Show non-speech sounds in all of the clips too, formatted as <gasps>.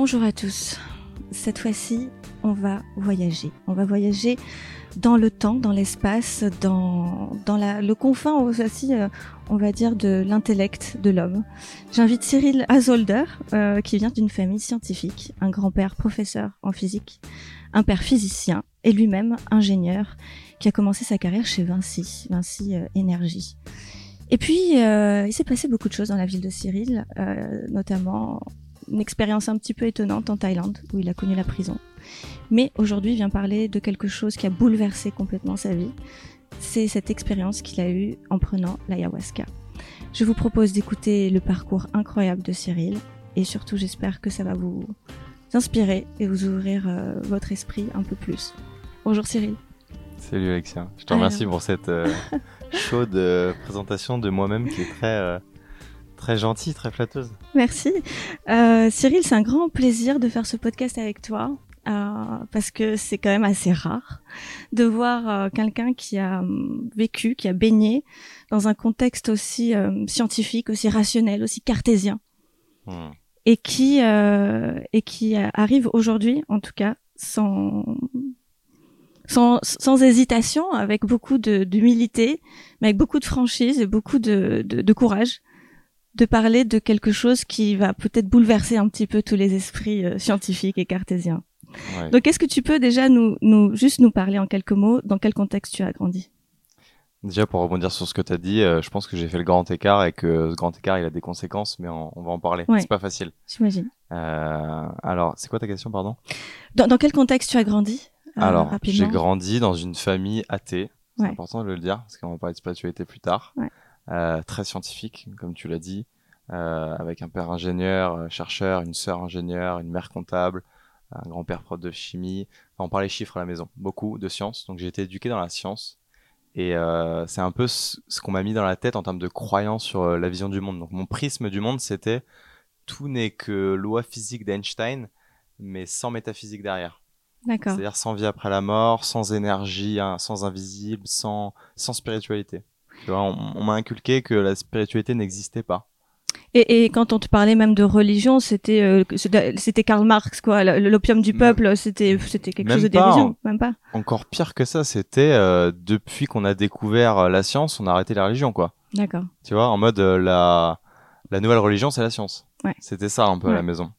Bonjour à tous. Cette fois-ci, on va voyager. On va voyager dans le temps, dans l'espace, dans, dans le confin aussi, euh, on va dire, de l'intellect de l'homme. J'invite Cyril Azolder, euh, qui vient d'une famille scientifique, un grand-père professeur en physique, un père physicien et lui-même ingénieur, qui a commencé sa carrière chez Vinci, Vinci euh, Énergie. Et puis, il s'est passé beaucoup de choses dans la ville de Cyril, notamment une expérience un petit peu étonnante en Thaïlande, où il a connu la prison. Mais aujourd'hui, il vient parler de quelque chose qui a bouleversé complètement sa vie. C'est cette expérience qu'il a eue en prenant l'ayahuasca. Je vous propose d'écouter le parcours incroyable de Cyril, et surtout, j'espère que ça va vous inspirer et vous ouvrir euh, votre esprit un peu plus. Bonjour Cyril. Salut Alexia, je te remercie pour cette euh, <laughs> chaude euh, présentation de moi-même qui est très, très gentille, très flatteuse. Merci. Euh, Cyril, c'est un grand plaisir de faire ce podcast avec toi. euh, parce que c'est quand même assez rare de voir euh, quelqu'un qui a hum, vécu, qui a baigné dans un contexte aussi euh, scientifique, aussi rationnel, aussi cartésien, Hmm. et qui euh, et qui arrive aujourd'hui, en tout cas, sans sans, sans hésitation, avec beaucoup de- d'humilité, mais avec beaucoup de franchise et beaucoup de, de, de courage, de parler de quelque chose qui va peut-être bouleverser un petit peu tous les esprits euh, scientifiques et cartésiens. Ouais. Donc, est-ce que tu peux déjà nous, nous juste nous parler en quelques mots dans quel contexte tu as grandi? Déjà pour rebondir sur ce que tu as dit, euh, je pense que j'ai fait le grand écart et que ce grand écart il a des conséquences, mais on, on va en parler. Ouais. C'est pas facile. J'imagine. Euh, alors, c'est quoi ta question, pardon? Dans, dans quel contexte tu as grandi Alors, j'ai grandi dans une famille athée. C'est Ouais. important de le dire parce qu'on va parler de spiritualité plus tard. Ouais. Euh, très scientifique, comme tu l'as dit, euh, avec un père ingénieur, euh, chercheur, une sœur ingénieure, une mère comptable, un grand-père prof de chimie. Enfin, on parlait chiffres à la maison, beaucoup de sciences. Donc j'ai été éduqué dans la science. Et euh, c'est un peu ce, ce qu'on m'a mis dans la tête en termes de croyance sur euh, la vision du monde. Donc mon prisme du monde, c'était tout n'est que loi physique d'Einstein, mais sans métaphysique derrière. D'accord. C'est-à-dire sans vie après la mort, sans énergie, hein, sans invisible, sans, sans spiritualité. Tu vois, on, on m'a inculqué que la spiritualité n'existait pas. Et, et quand on te parlait même de religion, c'était euh, c'était Karl Marx quoi, l'opium du peuple, c'était c'était quelque même chose de dérision, hein. même pas. Encore pire que ça, c'était euh, depuis qu'on a découvert euh, la science, on a arrêté la religion, quoi. D'accord. Tu vois, en mode euh, la, la nouvelle religion, c'est la science. Ouais. C'était ça un peu à la maison,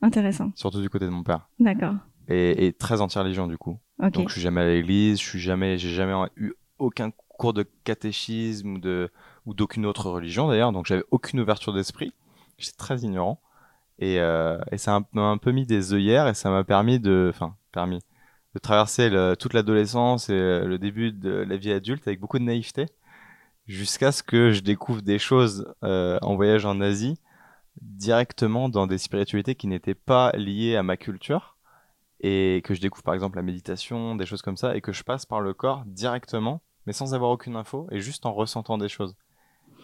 Intéressant. surtout du côté de mon père. D'accord. Et, et très anti-religion du coup. Donc je suis jamais à l'église, je suis jamais, j'ai jamais eu aucun cours de catéchisme de ou d'aucune autre religion d'ailleurs. Donc j'avais aucune ouverture d'esprit. J'étais très ignorant et euh, et ça m'a un peu mis des œillères et ça m'a permis de, enfin permis de traverser toute l'adolescence et le début de la vie adulte avec beaucoup de naïveté jusqu'à ce que je découvre des choses euh, en voyage en Asie directement dans des spiritualités qui n'étaient pas liées à ma culture et que je découvre par exemple la méditation, des choses comme ça, et que je passe par le corps directement, mais sans avoir aucune info, et juste en ressentant des choses.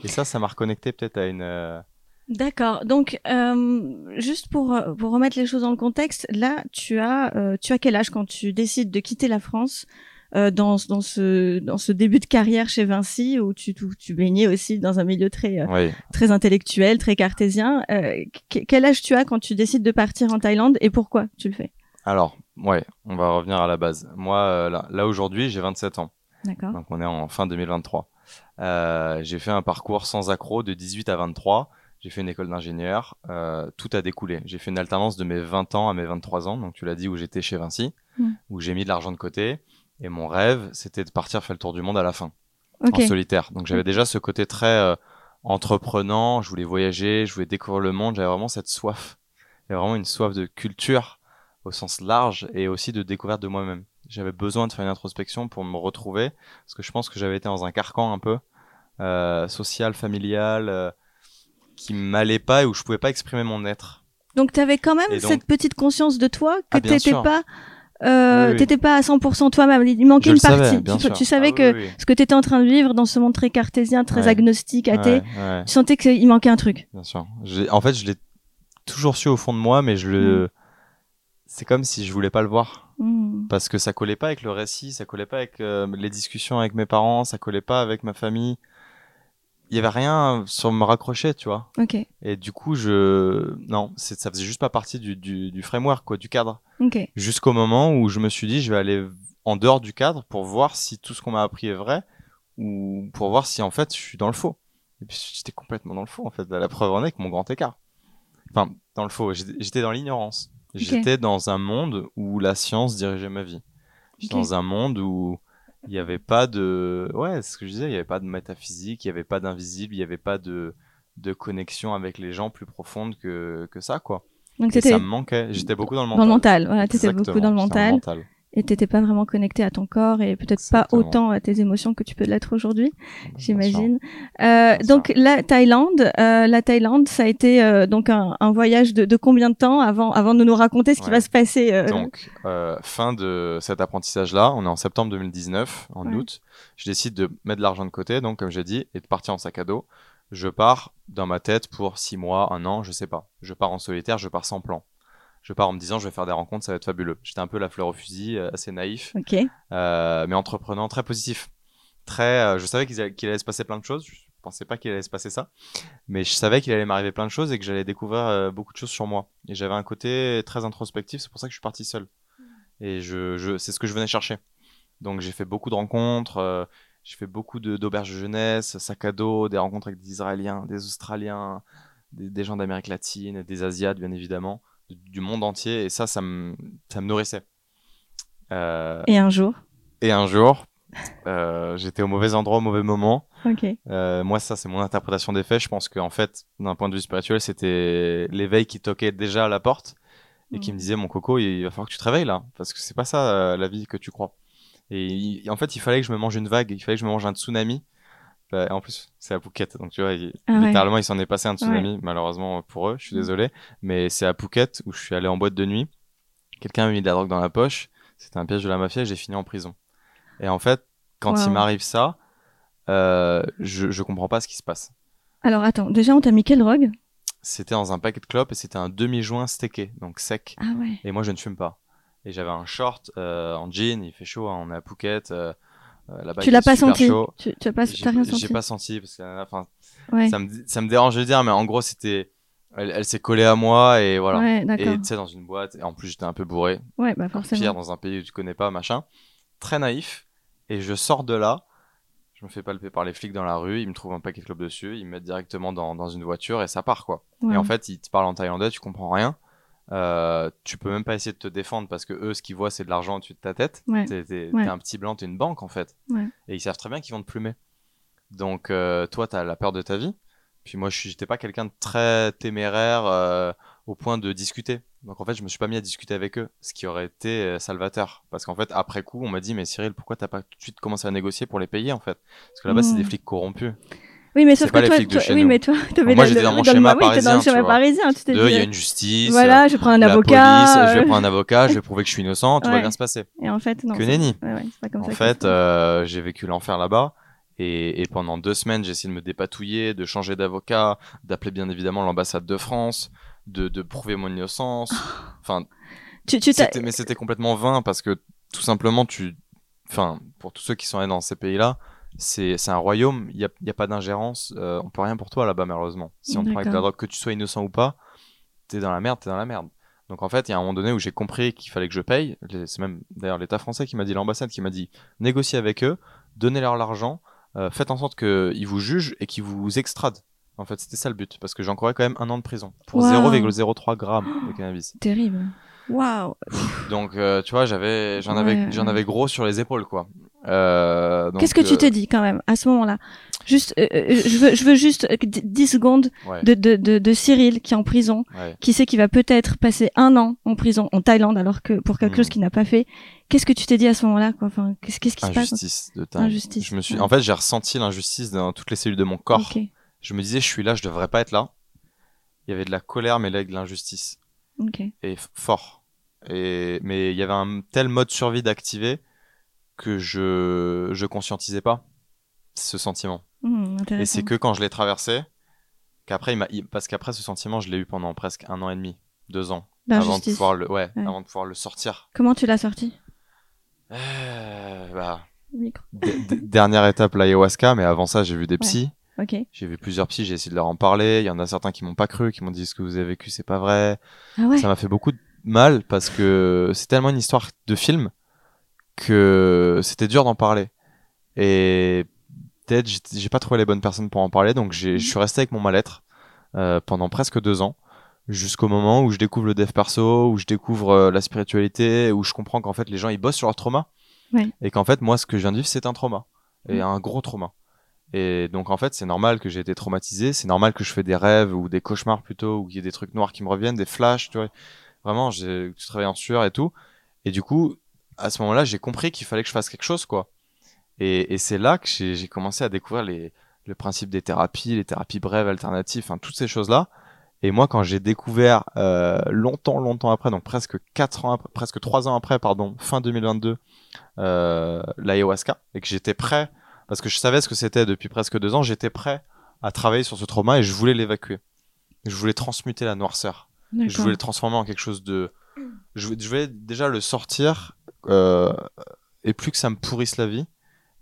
Et ça, ça m'a reconnecté peut-être à une... euh, D'accord. Donc, euh, juste pour, euh, pour remettre les choses dans le contexte, là, tu as, euh, tu as quel âge quand tu décides de quitter la France euh, dans, dans, ce, dans ce début de carrière chez Vinci, où tu, tu, tu baignais aussi dans un milieu très, Oui, très intellectuel, très cartésien. Que- quel âge tu as quand tu décides de partir en Thaïlande et pourquoi tu le fais? Alors, ouais, on va revenir à la base. Moi, là, là aujourd'hui, j'ai 27 ans. Donc on est en fin 2023. Euh, j'ai fait un parcours sans accroc de 18 à 23. J'ai fait une école d'ingénieur. Euh, tout a découlé. J'ai fait une alternance de mes 20 ans à mes 23 ans. Donc tu l'as dit où j'étais chez Vinci, Mm. où j'ai mis de l'argent de côté. Et mon rêve, c'était de partir faire le tour du monde à la fin. En solitaire. Donc j'avais déjà ce côté très euh, entreprenant, je voulais voyager, je voulais découvrir le monde, j'avais vraiment cette soif. Il y avait vraiment une soif de culture au sens large et aussi de découverte de moi-même. J'avais besoin de faire une introspection pour me retrouver parce que je pense que j'avais été dans un carcan un peu euh, social, familial euh, qui m'allait pas et où je pouvais pas exprimer mon être. Donc, tu avais quand même donc- cette petite conscience de toi que Ah, t'étais pas, euh, Oui, oui. t'étais pas à 100% toi-même. Il manquait Je une savais, partie. tu, savais Ah que oui, ce que tu étais en train de vivre dans ce monde très cartésien, très Ouais. agnostique, athée, Ouais, ouais. tu sentais qu'il manquait un truc. Bien sûr. En fait, je l'ai toujours su au fond de moi, mais je le. C'est comme si je voulais pas le voir. Hmm. Parce que ça collait pas avec le récit, ça collait pas avec euh, les discussions avec mes parents, ça collait pas avec ma famille. il y avait rien sur me raccrocher, tu vois. Ok. Et du coup, je, non, c'est, ça faisait juste pas partie du, du, du framework, quoi, du cadre. Ok. Jusqu'au moment où je me suis dit, je vais aller en dehors du cadre pour voir si tout ce qu'on m'a appris est vrai ou pour voir si en fait je suis dans le faux. Et puis j'étais complètement dans le faux en fait. La preuve en est avec mon grand écart. Enfin, dans le faux, j'étais dans l'ignorance. J'étais dans un monde où la science dirigeait ma vie. J'étais dans un monde où il n'y avait pas de, ouais, c'est ce que je disais, il n'y avait pas de métaphysique, il n'y avait pas d'invisible, il n'y avait pas de de connexion avec les gens plus profonde que que ça quoi. Donc Et ça me manquait. J'étais beaucoup dans le mental. dans le mental. Voilà, t'étais beaucoup dans le mental et t'étais pas vraiment connecté à ton corps et peut-être pas autant à tes émotions que tu peux l'être aujourd'hui, j'imagine. Euh, donc la Thaïlande, euh, la Thaïlande, ça a été euh, donc un, un voyage de, de combien de temps avant avant de nous raconter ce qui va se passer euh, Donc, euh, fin de cet apprentissage-là, on est en septembre 2019, en Ouais. août. Je décide de mettre de l'argent de côté, donc comme j'ai dit, et de partir en sac à dos. Je pars dans ma tête pour six mois, un an, je sais pas. Je pars en solitaire, je pars sans plan. Je pars en me disant, je vais faire des rencontres, ça va être fabuleux. J'étais un peu la fleur au fusil, euh, assez naïf, Ok. euh, mais entreprenant, très positif. Très, euh, je savais qu'il allait, se passer plein de choses. Je pensais pas qu'il allait se passer ça, mais je savais qu'il allait m'arriver plein de choses et que j'allais découvrir euh, beaucoup de choses sur moi. Et j'avais un côté très introspectif, c'est pour ça que je suis parti seul. Et je, je, c'est ce que je venais chercher. Donc j'ai fait beaucoup de rencontres, euh, j'ai fait beaucoup d'auberges de jeunesse, sac à dos, des rencontres avec des Israéliens, des Australiens, des, des gens d'Amérique latine, des Asiates bien évidemment, du, monde entier. Et ça, ça me, ça me nourrissait. Euh, Et un jour. et un jour, euh, j'étais au mauvais endroit au mauvais moment. Euh, moi, ça, c'est mon interprétation des faits. Je pense qu'en fait, d'un point de vue spirituel, c'était l'éveil qui toquait déjà à la porte et qui Mhm. me disait, mon coco, il va falloir que tu te réveilles là, parce que c'est pas ça la vie que tu crois. Et il- en fait, il fallait que je me mange une vague, il fallait que je me mange un tsunami. Et en plus, c'est à Phuket, donc tu vois, il- Ah ouais. littéralement, il s'en est passé un tsunami, malheureusement pour eux. Je suis Mhm. désolé, mais c'est à Phuket où je suis allé en boîte de nuit. Quelqu'un m'a mis de la drogue dans la poche. C'était un piège de la mafia et j'ai fini en prison. Et en fait, quand il m'arrive ça, euh, je, je comprends pas ce qui se passe. Alors attends, déjà on t'a mis quelle drogue? C'était dans un paquet de clopes et c'était un demi-joint steaké, donc sec. Ah ouais. Et moi, je ne fume pas. Et j'avais un short euh, en jean, il fait chaud, hein, on est à Phuket. Euh, euh, Tu l'as pas senti chaud. Tu tu as pas t'as rien senti j'ai pas senti parce que enfin, Ouais. ça, me, ça me dérange de dire, mais en gros, c'était. Elle, elle s'est collée à moi et voilà. Ouais, et tu sais, dans une boîte, et en plus, j'étais un peu bourré. Ouais, bah Pire, forcément. dans un pays où tu connais pas, machin. Très naïf. Et je sors de là. Je me fais palper par les flics dans la rue. Ils me trouvent un paquet de clopes dessus. Ils me mettent directement dans, dans une voiture et ça part, quoi. Ouais. Et en fait, ils te parlent en thaïlandais, tu comprends rien. Euh, tu peux même pas essayer de te défendre parce que eux, ce qu'ils voient, c'est de l'argent au-dessus de ta tête. Ouais. T'es, t'es- Ouais. t'es un petit blanc, t'es une banque en fait. Ouais. Et ils savent très bien qu'ils vont te plumer. Donc, euh, toi, t'as la peur de ta vie. Puis moi, j'étais pas quelqu'un de très téméraire euh, au point de discuter. Donc en fait, je me suis pas mis à discuter avec eux, ce qui aurait été salvateur. Parce qu'en fait, après coup, on m'a dit, mais Cyril, pourquoi t'as pas tout de suite commencé à négocier pour les payer en fait? Parce que là-bas, c'est des flics corrompus. Oui, mais sauf que toi, toi- oui, nous. mais toi, Moi, j'étais dans mon schéma parisien, tu vois. parisien. Tu il y a une justice. voilà, je prends un avocat. police, je vais euh, prendre un avocat, je vais prouver que je suis innocent, tout va bien se passer. Et en fait, non. que nenni. Ouais, ouais, c'est pas comme En ça fait, euh, j'ai vécu l'enfer là-bas. Et, et pendant deux semaines, j'ai essayé de me dépatouiller, de changer d'avocat, d'appeler bien évidemment l'ambassade de France, de, de prouver mon innocence. <gasps> Enfin, Tu, tu mais c'était complètement vain parce que tout simplement, tu, enfin, pour tous ceux qui sont allés dans ces pays-là, c'est un royaume. Il y a, y a pas d'ingérence. Euh, on peut rien pour toi là-bas, malheureusement. Si on te parle de la drogue, que tu sois innocent ou pas, t'es dans la merde, t'es dans la merde. Donc en fait, il y a un moment donné où j'ai compris qu'il fallait que je paye. C'est même d'ailleurs l'État français qui m'a dit, l'ambassade qui m'a dit, négociez avec eux, donnez-leur l'argent, euh, faites en sorte qu'ils vous jugent et qu'ils vous extradent. En fait, c'était ça le but, parce que j'encourais quand même un an de prison pour Wow. 0,03 grammes de cannabis. <gasps> Terrible. Waouh. Donc, euh, tu vois, j'avais, j'en avais, j'en avais gros sur les épaules, quoi. Euh, Qu'est-ce que tu euh, t'es dit quand même à ce moment-là? Juste, euh, je veux, je veux juste euh, d- 10 secondes ouais, de, de, de, de Cyril qui est en prison, ouais. qui sait qu'il va peut-être passer un an en prison en Thaïlande alors que pour quelque Mhm. chose qu'il n'a pas fait. Qu'est-ce que tu t'es dit à ce moment-là quoi? Enfin, qu'est-ce qui se passe? Injustice de dingue. Injustice, Je me suis, ouais. en fait, j'ai ressenti l'injustice dans toutes les cellules de mon corps. Je me disais, je suis là, je devrais pas être là. Il y avait de la colère, mais là, avec de l'injustice. ok. Et fort. Et, mais il y avait un tel mode survie d'activer que je, je conscientisais pas ce sentiment. Hmm, Et c'est que quand je l'ai traversé, qu'après, il m'a, parce qu'après ce sentiment, je l'ai eu pendant presque un an et demi, deux ans, avant de pouvoir le, ouais, Ouais. avant de pouvoir le sortir. Comment tu l'as sorti? Euh, bah, dernière étape l'ayahuasca mais avant ça j'ai vu des psys. J'ai vu plusieurs psys, j'ai essayé de leur en parler. Il y en a certains qui m'ont pas cru, qui m'ont dit ce que vous avez vécu, c'est pas vrai. Ah ouais. Ça m'a fait beaucoup de mal parce que c'est tellement une histoire de film que c'était dur d'en parler. Et peut-être j'ai- pas trouvé les bonnes personnes pour en parler, donc j'ai- je suis resté avec mon mal-être euh, pendant presque deux ans, jusqu'au moment où je découvre le dev perso, où je découvre euh, la spiritualité, où je comprends qu'en fait les gens ils bossent sur leur trauma Ouais. et qu'en fait moi ce que je viens de vivre c'est un trauma et Mm. un gros trauma. Et donc en fait c'est normal que j'ai été traumatisé, c'est normal que je fais des rêves ou des cauchemars plutôt, ou qu'il y ait des trucs noirs qui me reviennent, des flashs, tu vois. Vraiment, j'ai je travaille en sueur et tout. Et du coup, à ce moment-là, j'ai compris qu'il fallait que je fasse quelque chose, quoi. Et, et c'est là que j'ai commencé à découvrir les, le principe des thérapies, les thérapies brèves, alternatives, enfin toutes ces choses-là. Et moi, quand j'ai découvert euh, longtemps, longtemps après, donc presque quatre ans après, presque trois ans après, pardon, fin 2022, euh, l'ayahuasca, et que j'étais prêt, parce que je savais ce que c'était depuis presque deux ans, j'étais prêt à travailler sur ce trauma et je voulais l'évacuer. Je voulais transmuter la noirceur. Je voulais le transformer en quelque chose de. Je je voulais déjà le sortir euh, et plus que ça me pourrisse la vie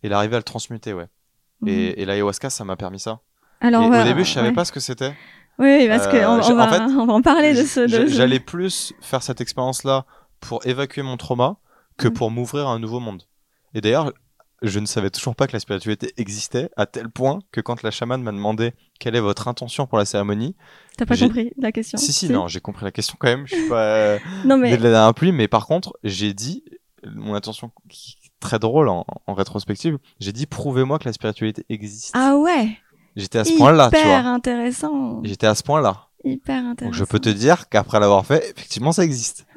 et l'arriver à le transmuter, ouais. Mhm. Et, et l'ayahuasca, ça m'a permis ça. Alors, va- au début, je savais ouais. pas ce que c'était. Oui, parce que Euh, on, on en fait, on va en parler de ce. de J'a- ce- J'allais plus faire cette expérience-là pour évacuer mon trauma que Mhm. pour m'ouvrir à un nouveau monde. Et d'ailleurs, je ne savais toujours pas que la spiritualité existait à tel point que quand la chamane m'a demandé quelle est votre intention pour la cérémonie, T'as pas compris la question? Si si non, j'ai compris la question quand même. Je suis pas <laughs> euh, Non mais de la dernière pluie, mais par contre, j'ai dit mon intention très drôle en, en rétrospective. J'ai dit prouvez-moi que la spiritualité existe. ah ouais? J'étais à ce point-là, tu Hyper vois. intéressant. J'étais à ce point-là. Hyper intéressant. Donc je peux te dire qu'après l'avoir fait, effectivement, ça existe. <laughs>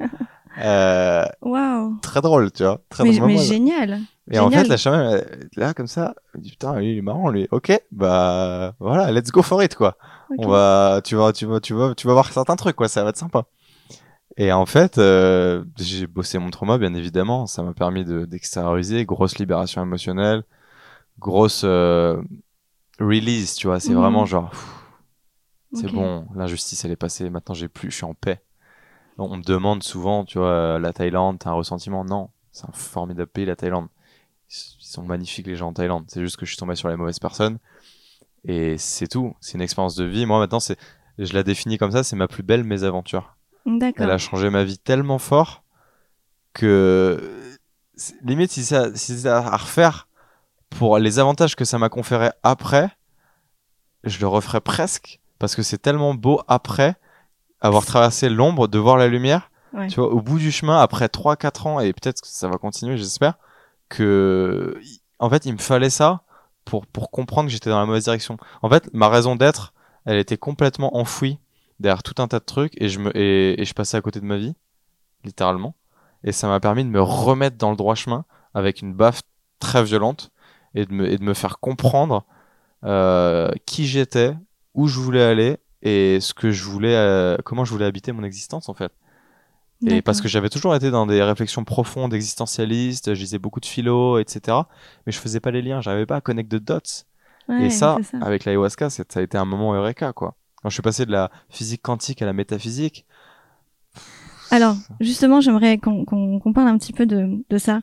euh, Waouh. très drôle, tu vois. Très Mais, drôle. mais génial. Et en fait, la chamane, elle est là, comme ça, elle dit, putain, lui, il est marrant, lui. Ok, bah, voilà, let's go for it, quoi. On va, tu vas, tu vas, tu vas, tu vas voir certains trucs, quoi. Ça va être sympa. Et en fait, euh, j'ai bossé mon trauma, bien évidemment. Ça m'a permis de, d'extérioriser, grosse libération émotionnelle, grosse, euh, release, tu vois. C'est Mhm. vraiment genre, c'est bon, l'injustice, elle est passée. Maintenant, j'ai plus, je suis en paix. On me demande souvent, tu vois, euh, la Thaïlande, t'as un ressentiment? Non. C'est un formidable pays, la Thaïlande. Ils sont magnifiques, les gens en Thaïlande. C'est juste que je suis tombé sur les mauvaises personnes. Et c'est tout. C'est une expérience de vie. Moi, maintenant, c'est, je la définis comme ça, c'est ma plus belle mésaventure. D'accord. Elle a changé ma vie tellement fort que, limite, si ça, si c'est à refaire pour les avantages que ça m'a conféré après, je le referais presque parce que c'est tellement beau après avoir traversé l'ombre de voir la lumière. Ouais. Tu vois, au bout du chemin, après 3-4 ans, et peut-être que ça va continuer, j'espère, que, en fait, il me fallait ça pour, pour comprendre que j'étais dans la mauvaise direction. En fait, ma raison d'être, elle était complètement enfouie derrière tout un tas de trucs et je me, et, et je passais à côté de ma vie, littéralement. Et ça m'a permis de me remettre dans le droit chemin avec une baffe très violente et de me, et de me faire comprendre euh, qui j'étais, où je voulais aller et ce que je voulais, euh, comment je voulais habiter mon existence en fait. Et parce que j'avais toujours été dans des réflexions profondes, existentialistes, je lisais beaucoup de philo, etc. Mais je faisais pas les liens, j'arrivais pas à connecter de dots. Ouais, et ça, avec l'ayahuasca, ça a été un moment eureka, quoi. Quand je suis passé de la physique quantique à la métaphysique, Alors, justement, j'aimerais qu'on qu'on parle un petit peu de, de ça.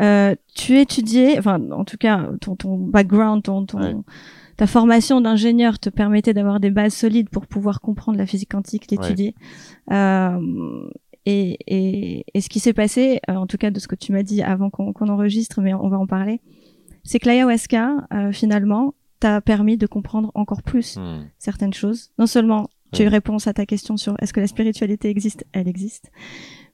Euh, tu étudiais, enfin, en tout cas, ton, ton background, ton, ton, Ouais. Ta formation d'ingénieur te permettait d'avoir des bases solides pour pouvoir comprendre la physique quantique, l'étudier. Euh, et, et, et ce qui s'est passé, euh, en tout cas de ce que tu m'as dit avant qu'on enregistre, mais on va en parler, c'est que l'ayahuasca, euh, finalement, t'a permis de comprendre encore plus hmm, certaines choses. Non seulement tu as eu Oui. réponse à ta question sur est-ce que la spiritualité existe, elle existe.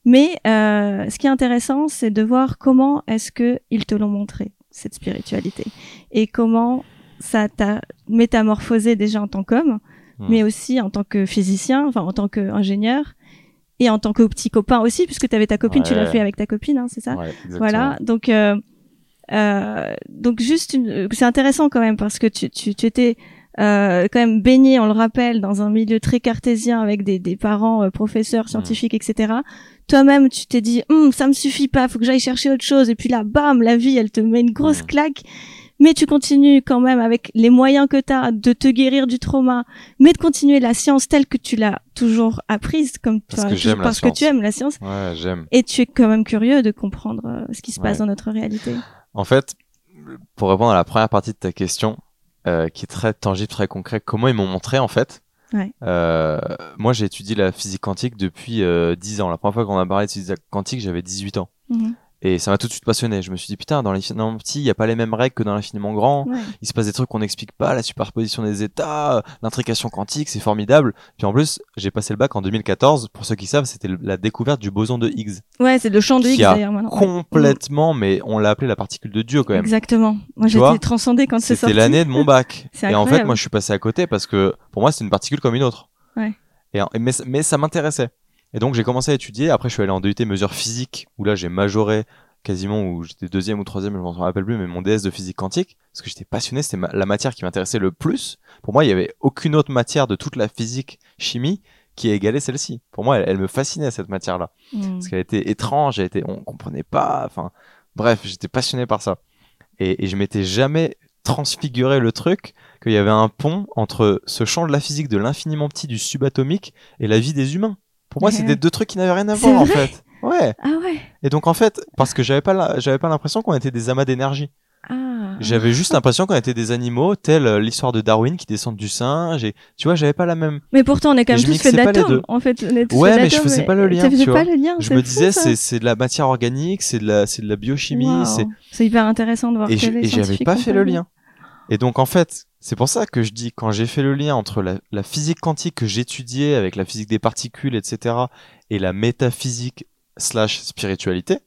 Mais euh, ce qui est intéressant, c'est de voir comment est-ce que ils te l'ont montré cette spiritualité et comment ça t'a métamorphosé déjà en tant qu'homme, mais aussi en tant que physicien, enfin en tant qu'ingénieur et en tant que petit copain aussi, puisque tu avais ta copine, tu l'as fait avec ta copine, hein, c'est ça? Ouais, voilà, donc euh, euh, donc juste une, euh, c'est intéressant quand même parce que tu tu, tu étais euh, quand même baigné, on le rappelle, dans un milieu très cartésien avec des, des parents euh, professeurs, scientifiques, etc. Toi-même, tu t'es dit, Hum, ça me suffit pas, faut que j'aille chercher autre chose. Et puis là, bam, la vie, elle te met une grosse claque. Mais tu continues quand même avec les moyens que tu as de te guérir du trauma, mais de continuer la science telle que tu l'as toujours apprise, comme Parce tu que parce que tu aimes la science. Ouais, j'aime. Et tu es quand même curieux de comprendre euh, ce qui se passe Ouais. dans notre réalité. En fait, pour répondre à la première partie de ta question, euh, qui est très tangible, très concret. Comment ils m'ont montré en fait Ouais. Euh, Moi, j'ai étudié la physique quantique depuis euh, 10 ans. La première fois qu'on a parlé de physique quantique, j'avais 18 ans. Mhm. Et ça m'a tout de suite passionné. Je me suis dit, putain, dans l'infiniment petit, il n'y a pas les mêmes règles que dans l'infiniment grand. Ouais. Il se passe des trucs qu'on n'explique pas, la superposition des états, l'intrication quantique, c'est formidable. Puis en plus, j'ai passé le bac en 2014. Pour ceux qui savent, c'était la découverte du boson de Higgs. Ouais, c'est le champ de Higgs d'ailleurs. Complètement, mais on l'a appelé la particule de Dieu quand même. Exactement. Moi, j'étais transcendée quand c'est sorti. C'était l'année de mon <laughs> bac. C'est et en fait, incroyable. moi, je suis passé à côté parce que pour moi, c'est une particule comme une autre. Ouais. Et, et- mais, mais ça m'intéressait. Et donc, j'ai commencé à étudier. Après, je suis allé en DUT mesures physiques, où là, j'ai majoré quasiment, où j'étais deuxième ou troisième, je m'en rappelle plus, mais mon DS de physique quantique, parce que j'étais passionné, c'était ma- la matière qui m'intéressait le plus. Pour moi, il y avait aucune autre matière de toute la physique, chimie, qui égalait celle-ci. Pour moi, elle, elle me fascinait, cette matière-là Mhm. parce qu'elle était étrange, elle était, on comprenait pas. Enfin, bref, j'étais passionné par ça. Et, et je m'étais jamais transfiguré le truc qu'il y avait un pont entre ce champ de la physique de l'infiniment petit du subatomique et la vie des humains. Pour moi, c'était deux trucs qui n'avaient rien à C'est voir en fait. Ouais. Ah ouais. Et donc en fait, parce que j'avais pas, j'avais pas l'impression qu'on était des amas d'énergie. Ah. J'avais juste l'impression qu'on était des animaux, telle euh, l'histoire de Darwin qui descend du singe. Et tu vois, j'avais pas la même. Mais pourtant, on est quand même tous faits d'atomes. En fait, on est tous Ouais, mais je faisais pas le lien, Tu tu pas vois. le lien. Je c'est me disais, c'est, c'est de la matière organique, c'est de la, c'est de la biochimie, Waouh. c'est C'est hyper intéressant de voir et que je- les et j'avais pas fait le lien. Et donc en fait, c'est pour ça que je dis quand j'ai fait le lien entre la, la physique quantique que j'étudiais avec la physique des particules, etc., et la métaphysique slash spiritualité,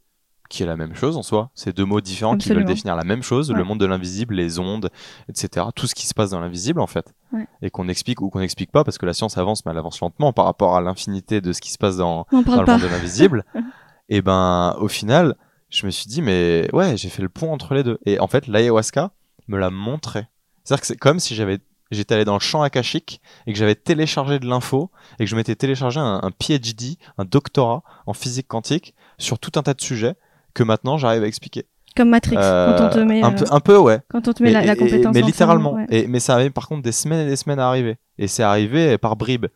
qui est la même chose en soi. C'est deux mots différents qui veulent définir la même chose, Ouais. le monde de l'invisible, les ondes, etc. Tout ce qui se passe dans l'invisible en fait, Ouais. et qu'on explique ou qu'on n'explique pas parce que la science avance, mais elle avance lentement par rapport à l'infinité de ce qui se passe dans, le pas. monde de l'invisible. <laughs> et ben, au final, je me suis dit, mais ouais, j'ai fait le pont entre les deux. Et en fait, l'ayahuasca me l'a montré. C'est-à-dire que c'est comme si j'avais, j'étais allé dans le champ akashique et que j'avais téléchargé de l'info et que je m'étais téléchargé un, un PhD, un doctorat en physique quantique sur tout un tas de sujets que maintenant j'arrive à expliquer. Comme Matrix, Euh, quand on te met, un, euh, peu, un peu, ouais. quand on te met Mais- la, la et- et- compétence. mais littéralement. ouais. Et, mais ça avait par contre des semaines et des semaines à arriver. Et c'est arrivé par bribes.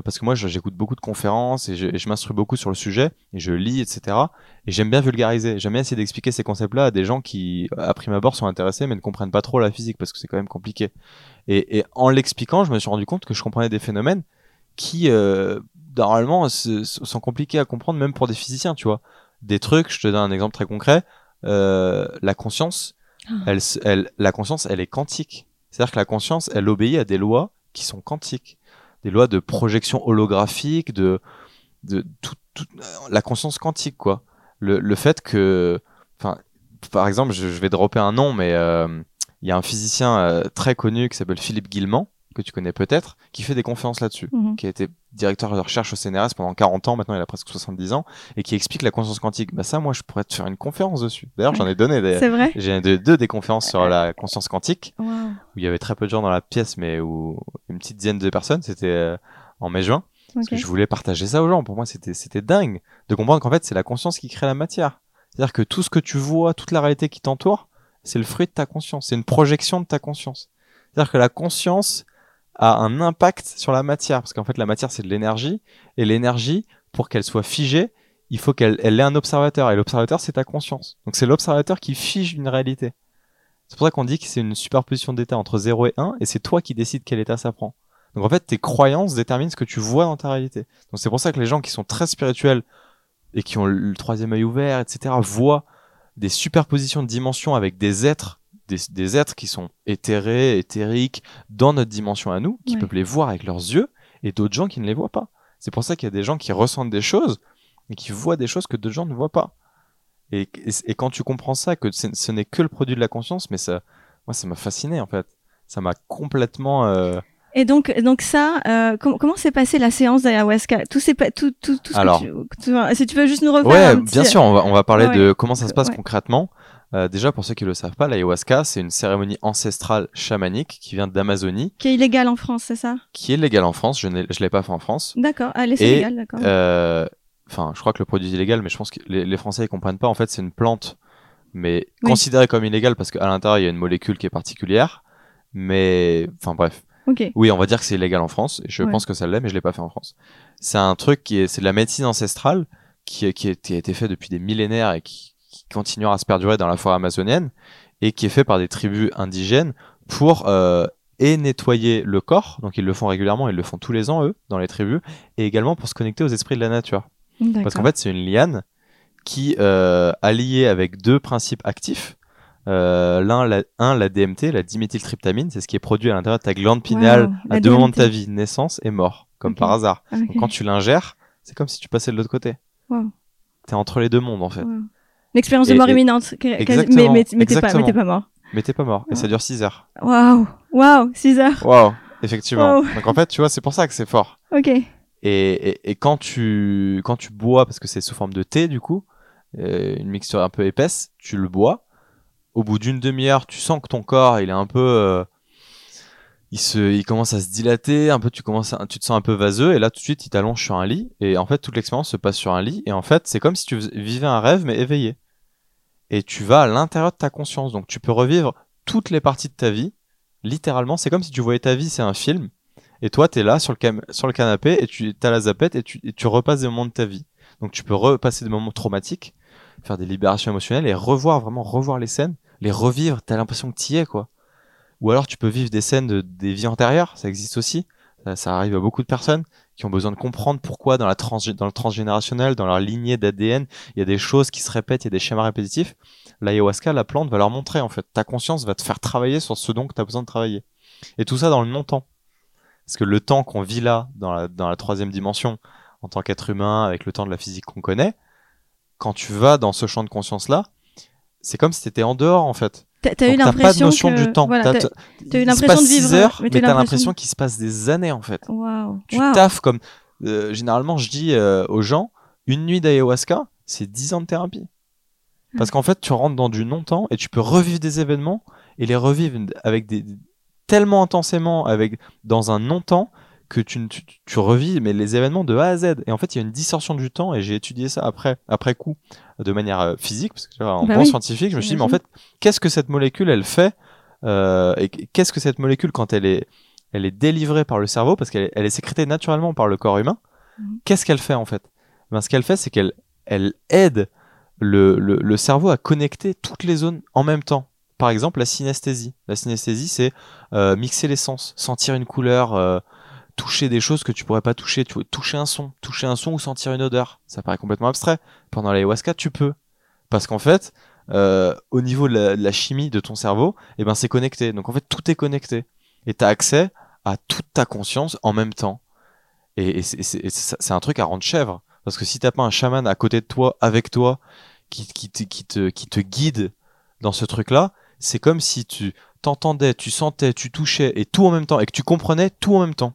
Euh, Parce que moi, j'écoute beaucoup de conférences et je, m'instruis beaucoup sur le sujet et je lis, etc. Et j'aime bien vulgariser. J'aime bien essayer d'expliquer ces concepts-là à des gens qui, à prime abord, sont intéressés mais ne comprennent pas trop la physique parce que c'est quand même compliqué. Et, et en l'expliquant, je me suis rendu compte que je comprenais des phénomènes qui, euh, normalement, sont compliqués à comprendre même pour des physiciens, tu vois. Des trucs, je te donne un exemple très concret. Euh, la conscience, Ah. elle, la conscience, elle est quantique. C'est-à-dire que la conscience, elle obéit à des lois qui sont quantiques, des lois de projection holographique, de, de tout- la conscience quantique, quoi. Le, le fait que, par exemple, je, je vais dropper un nom, mais euh, il y a un physicien euh, très connu qui s'appelle Philippe Guillemant, que tu connais peut-être, qui fait des conférences là-dessus Mhm. qui a été directeur de recherche au CNRS pendant 40 ans, maintenant il a presque 70 ans, et qui explique la conscience quantique. Bah ça, moi, je pourrais te faire une conférence dessus. D'ailleurs, j'en ai donné des... C'est vrai. J'ai deux, deux des conférences sur la conscience quantique, où il y avait très peu de gens dans la pièce, mais où une petite dizaine de personnes, c'était euh, en mai-juin, parce que je voulais partager ça aux gens. Pour moi, c'était c'était dingue de comprendre qu'en fait, c'est la conscience qui crée la matière. C'est-à-dire que tout ce que tu vois, toute la réalité qui t'entoure, c'est le fruit de ta conscience, c'est une projection de ta conscience. C'est-à-dire que la conscience a un impact sur la matière, parce qu'en fait, la matière, c'est de l'énergie, et l'énergie, pour qu'elle soit figée, il faut qu'elle elle ait un observateur, et l'observateur, c'est ta conscience. Donc c'est l'observateur qui fige une réalité. C'est pour ça qu'on dit que c'est une superposition d'états entre 0 et 1, et c'est toi qui décides quel état ça prend. Donc en fait, tes croyances déterminent ce que tu vois dans ta réalité. Donc c'est pour ça que les gens qui sont très spirituels et qui ont le troisième œil ouvert, etc., voient des superpositions de dimensions avec des êtres, des, des êtres qui sont éthérés, éthériques, dans notre dimension à nous, qui Ouais. peuvent les voir avec leurs yeux, et d'autres gens qui ne les voient pas. C'est pour ça qu'il y a des gens qui ressentent des choses et qui voient des choses que d'autres gens ne voient pas. Et, et, et quand tu comprends ça, que ce, n'est que le produit de la conscience, mais ça, moi, ça m'a fasciné en fait. Ça m'a complètement. euh, Et donc, donc ça, euh, com- comment s'est passée la séance d'ayahuasca? Tout c'est pas tout, tout, tout ce Alors. que tu, tu- si tu veux juste nous refaire Ouais, un petit- bien sûr, on va, on va parler Ouais. de comment ça se passe Ouais. concrètement. Euh, déjà, pour ceux qui le savent pas, l'ayahuasca, c'est une cérémonie ancestrale chamanique qui vient d'Amazonie, qui est illégal en France, c'est ça? Qui est légale en France. Je ne l'ai pas fait en France. D'accord. Allez, c'est Et, légal, d'accord. Euh, Enfin, je crois que le produit est illégal, mais je pense que les, les Français ils comprennent pas. En fait, c'est une plante, mais Oui. considérée comme illégale parce qu'à l'intérieur il y a une molécule qui est particulière. Mais, enfin bref, ok. oui, on va dire que c'est illégal en France. Et je Ouais. pense que ça l'est, mais je l'ai pas fait en France. C'est un truc qui est, c'est de la médecine ancestrale qui, est- qui, est- qui a été fait depuis des millénaires et qui, qui continuera à se perdurer dans la forêt amazonienne et qui est fait par des tribus indigènes pour euh, et nettoyer le corps, donc ils le font régulièrement, ils le font tous les ans eux dans les tribus, et également pour se connecter aux esprits de la nature. Parce qu'en fait c'est une liane qui euh, alliée avec deux principes actifs. Euh, l'un, la, un, la DMT, la diméthyltryptamine, c'est ce qui est produit à l'intérieur de ta glande pinale Wow, à deux moments de ta vie, naissance et mort, comme par hasard. Donc, quand tu l'ingères, c'est comme si tu passais de l'autre côté. Wow. T'es entre les deux mondes en fait. Wow. L'expérience de mort et- imminente. Exactement, mais mais, mais t'es pas, mort. Mais t'es pas mort. Et ça dure 6 heures. Waouh, waouh, 6 heures. Waouh, effectivement. Wow. Donc en fait, tu vois, c'est pour ça que c'est fort. Ok. Et, et, et quand tu quand tu bois, parce que c'est sous forme de thé du coup, euh, une mixture un peu épaisse, tu le bois. Au bout d'une demi-heure, tu sens que ton corps, il est un peu, euh, il se, il commence à se dilater, un peu, tu commences, à- tu te sens un peu vaseux, et là tout de suite, il t'allonge sur un lit, et en fait, toute l'expérience se passe sur un lit, et en fait, c'est comme si tu vivais un rêve mais éveillé. Et tu vas à l'intérieur de ta conscience, donc tu peux revivre toutes les parties de ta vie, littéralement. C'est comme si tu voyais ta vie, c'est un film. Et toi, t'es là sur le, canapé et tu as la zapette et tu, tu repasses des moments de ta vie. Donc tu peux repasser des moments traumatiques, faire des libérations émotionnelles et revoir, vraiment revoir les scènes, les revivre. T'as l'impression que t'y es, quoi. Ou alors tu peux vivre des scènes de, des vies antérieures, ça existe aussi. Ça arrive à beaucoup de personnes qui ont besoin de comprendre pourquoi dans, la trans, dans le transgénérationnel, dans leur lignée d'ADN, il y a des choses qui se répètent, il y a des schémas répétitifs. L'ayahuasca, la plante, va leur montrer, en fait. Ta conscience va te faire travailler sur ce dont tu as besoin de travailler. Et tout ça dans le non-temps. Parce que le temps qu'on vit là, dans la, dans la troisième dimension, en tant qu'être humain, avec le temps de la physique qu'on connaît, quand tu vas dans ce champ de conscience-là, c'est comme si tu étais en dehors, en fait. T'as eu t'as pas de l'impression notion que... du temps. Voilà, T'as- eu l'impression de vivre, six heures, mais mais t'as l'impression- l'impression qu'il se passe des années, en fait. Tu Waouh. taffes comme... euh, généralement, je dis euh, aux gens, une nuit d'ayahuasca, c'est 10 ans de thérapie. Parce qu'en fait, tu rentres dans du non-temps et tu peux revivre des événements et les revivre avec des tellement intensément avec dans un non-temps que tu, tu, tu revis mais les événements de A à Z. Et en fait, il y a une distorsion du temps et j'ai étudié ça après après coup de manière euh, physique parce que tu vois, en Bah bon oui, scientifique, je me suis dit mais en fait, qu'est-ce que cette molécule elle fait euh, et qu'est-ce que cette molécule quand elle est elle est délivrée par le cerveau parce qu'elle est, elle est sécrétée naturellement par le corps humain. Mhm. Qu'est-ce qu'elle fait en fait? Ben, ce qu'elle fait, c'est qu'elle elle aide le, le, le cerveau à connecter toutes les zones en même temps. Par exemple, la synesthésie. La synesthésie, c'est euh, mixer les sens, sentir une couleur, euh, toucher des choses que tu pourrais pas toucher, tu vois, toucher un son, toucher un son ou sentir une odeur. Ça paraît complètement abstrait. Pendant l'ayahuasca, tu peux. Parce qu'en fait, euh, au niveau de la, chimie de ton cerveau, eh ben, c'est connecté. Donc en fait, tout est connecté. Et tu as accès à toute ta conscience en même temps. Et, c'est- un truc à rendre chèvre. Parce que si t'as pas un chaman à côté de toi, avec toi, qui, qui, te, qui, te, qui te guide dans ce truc-là, c'est comme si tu t'entendais, tu sentais, tu touchais et tout en même temps, et que tu comprenais tout en même temps.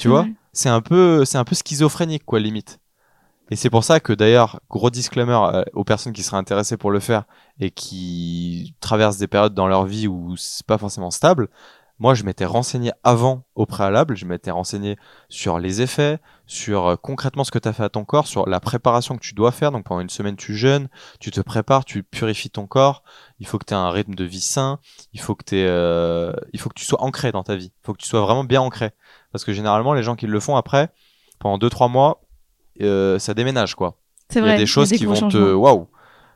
Tu vois. C'est un peu, c'est un peu schizophrénique, quoi, limite. Et c'est pour ça que d'ailleurs, gros disclaimer euh, aux personnes qui seraient intéressées pour le faire et qui traversent des périodes dans leur vie où c'est pas forcément stable. Moi, je m'étais renseigné avant au préalable, je m'étais renseigné sur les effets, sur euh, concrètement ce que tu as fait à ton corps, sur la préparation que tu dois faire. Donc pendant une semaine, tu jeûnes, tu te prépares, tu purifies ton corps. Il faut que tu aies un rythme de vie sain. Il faut que t'aies, euh, il faut que tu sois ancré dans ta vie. Il faut que tu sois vraiment bien ancré. Parce que généralement, les gens qui le font après, pendant deux trois mois, euh, ça déménage quoi. C'est Il y a des choses qui vont te, waouh,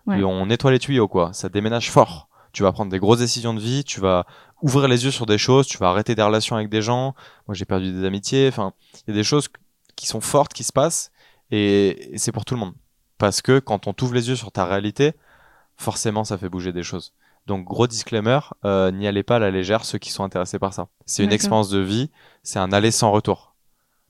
Ouais. On nettoie les tuyaux quoi. Ça déménage fort. Tu vas prendre des grosses décisions de vie. Tu vas ouvrir les yeux sur des choses. Tu vas arrêter des relations avec des gens. Moi, j'ai perdu des amitiés. Enfin, il y a des choses qui sont fortes qui se passent et, et c'est pour tout le monde. Parce que quand on t'ouvre les yeux sur ta réalité, forcément, ça fait bouger des choses. Donc, gros disclaimer, euh, n'y allez pas à la légère ceux qui sont intéressés par ça. C'est une expérience de vie, c'est un aller sans retour.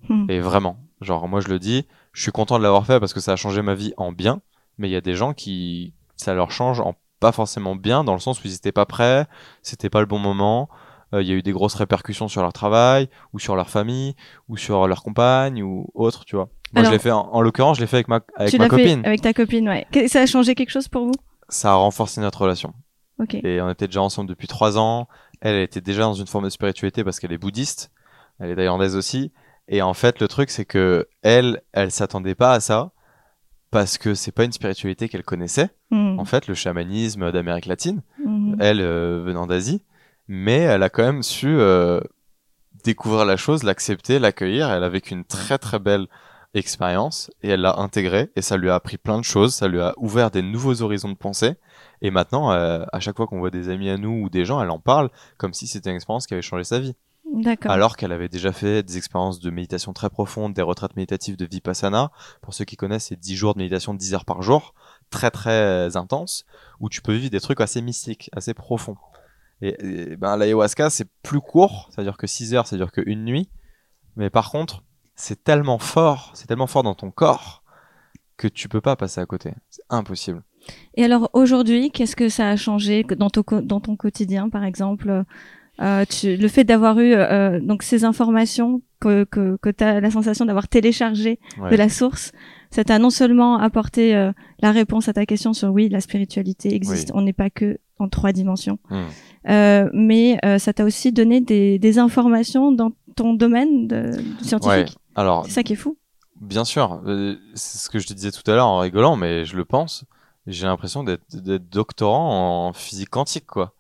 Hmm. Et vraiment, genre moi je le dis, je suis content de l'avoir fait parce que ça a changé ma vie en bien, mais il y a des gens qui ça leur change en pas forcément bien dans le sens où ils étaient pas prêts, c'était pas le bon moment, euh, il y a eu des grosses répercussions sur leur travail ou sur leur famille ou sur leur compagne ou autre, tu vois. Moi Alors- je l'ai fait en, en l'occurrence, je l'ai fait avec ma avec ma copine. avec ta copine, ouais. Ça a changé quelque chose pour vous? Ça a renforcé notre relation. Ok. Et on était déjà ensemble depuis trois ans. Elle, elle était déjà dans une forme de spiritualité parce qu'elle est bouddhiste. Elle est thaïlandaise aussi. Et en fait, le truc, c'est que elle, elle s'attendait pas à ça parce que c'est pas une spiritualité qu'elle connaissait. Hmm. En fait, le chamanisme d'Amérique latine, Mhm. elle euh, venant d'Asie, mais elle a quand même su euh, découvrir la chose, l'accepter, l'accueillir. Elle a vécu une très très belle expérience et elle l'a intégrée et ça lui a appris plein de choses. Ça lui a ouvert des nouveaux horizons de pensée Et maintenant, euh, à chaque fois qu'on voit des amis à nous ou des gens, elle en parle comme si c'était une expérience qui avait changé sa vie. Alors qu'elle avait déjà fait des expériences de méditation très profondes, des retraites méditatives de Vipassana. Pour ceux qui connaissent, c'est 10 jours de méditation, 10 heures par jour, très très intenses, où tu peux vivre des trucs assez mystiques, assez profonds. Et, et ben, l'ayahuasca, c'est plus court, c'est-à-dire que 6 heures, c'est-à-dire qu'une nuit. Mais par contre, c'est tellement fort, c'est tellement fort dans ton corps que tu peux pas passer à côté. C'est impossible. Et alors aujourd'hui, qu'est-ce que ça a changé dans ton, co- dans ton quotidien, par exemple? Euh, tu, Le fait d'avoir eu euh, donc ces informations que, que, que tu as la sensation d'avoir téléchargé Ouais. de la source, ça t'a non seulement apporté euh, la réponse à ta question sur oui, la spiritualité existe, on n'est pas que en trois dimensions, euh, mais euh, ça t'a aussi donné des, des informations dans ton domaine de, de scientifique. Ouais. Alors, C'est ça qui est fou. Bien sûr, euh, c'est ce que je te disais tout à l'heure en rigolant, mais je le pense. J'ai l'impression d'être d'être doctorant en physique quantique, quoi.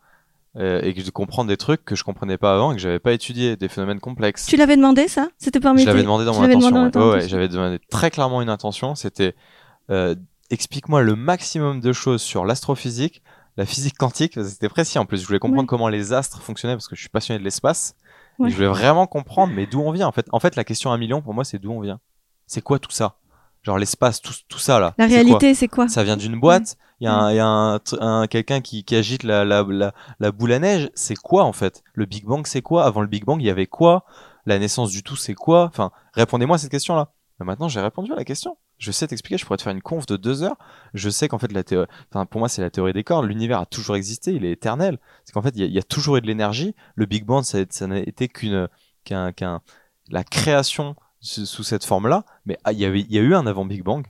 Euh, et que de comprendre des trucs que je comprenais pas avant et que j'avais pas étudié, des phénomènes complexes. Tu l'avais demandé ça? C'était parmi je l'avais demandé dans tu mon intention. demandé ouais. dans ton Ouais, ouais, intention. j'avais demandé très clairement une intention. C'était euh, explique-moi le maximum de choses sur l'astrophysique, la physique quantique. C'était précis en plus. Je voulais comprendre comment les astres fonctionnaient parce que je suis passionné de l'espace. Je voulais vraiment comprendre, mais d'où on vient en fait. En fait, la question à un million pour moi, c'est d'où on vient. C'est quoi tout ça? Genre l'espace, tout, tout ça là. La réalité, c'est quoi ça vient d'une boîte. Il y a, un, y a un, quelqu'un qui, qui agite la, la, la, la boule à neige. C'est quoi en fait? Le Big Bang, c'est quoi? Avant le Big Bang, il y avait quoi? La naissance du tout, c'est quoi? Enfin, répondez-moi à cette question-là. Mais maintenant, j'ai répondu à la question. Je sais t'expliquer. Je pourrais te faire une conf de deux heures. Je sais qu'en fait, la théorie, enfin, pour moi, c'est la théorie des cordes. L'univers a toujours existé. Il est éternel. C'est qu'en fait, il y, a, il y a toujours eu de l'énergie. Le Big Bang, ça, ça n'a été qu'une, qu'un, qu'un, la création sous cette forme-là. Mais ah, il y avait, il y a eu un avant Big Bang.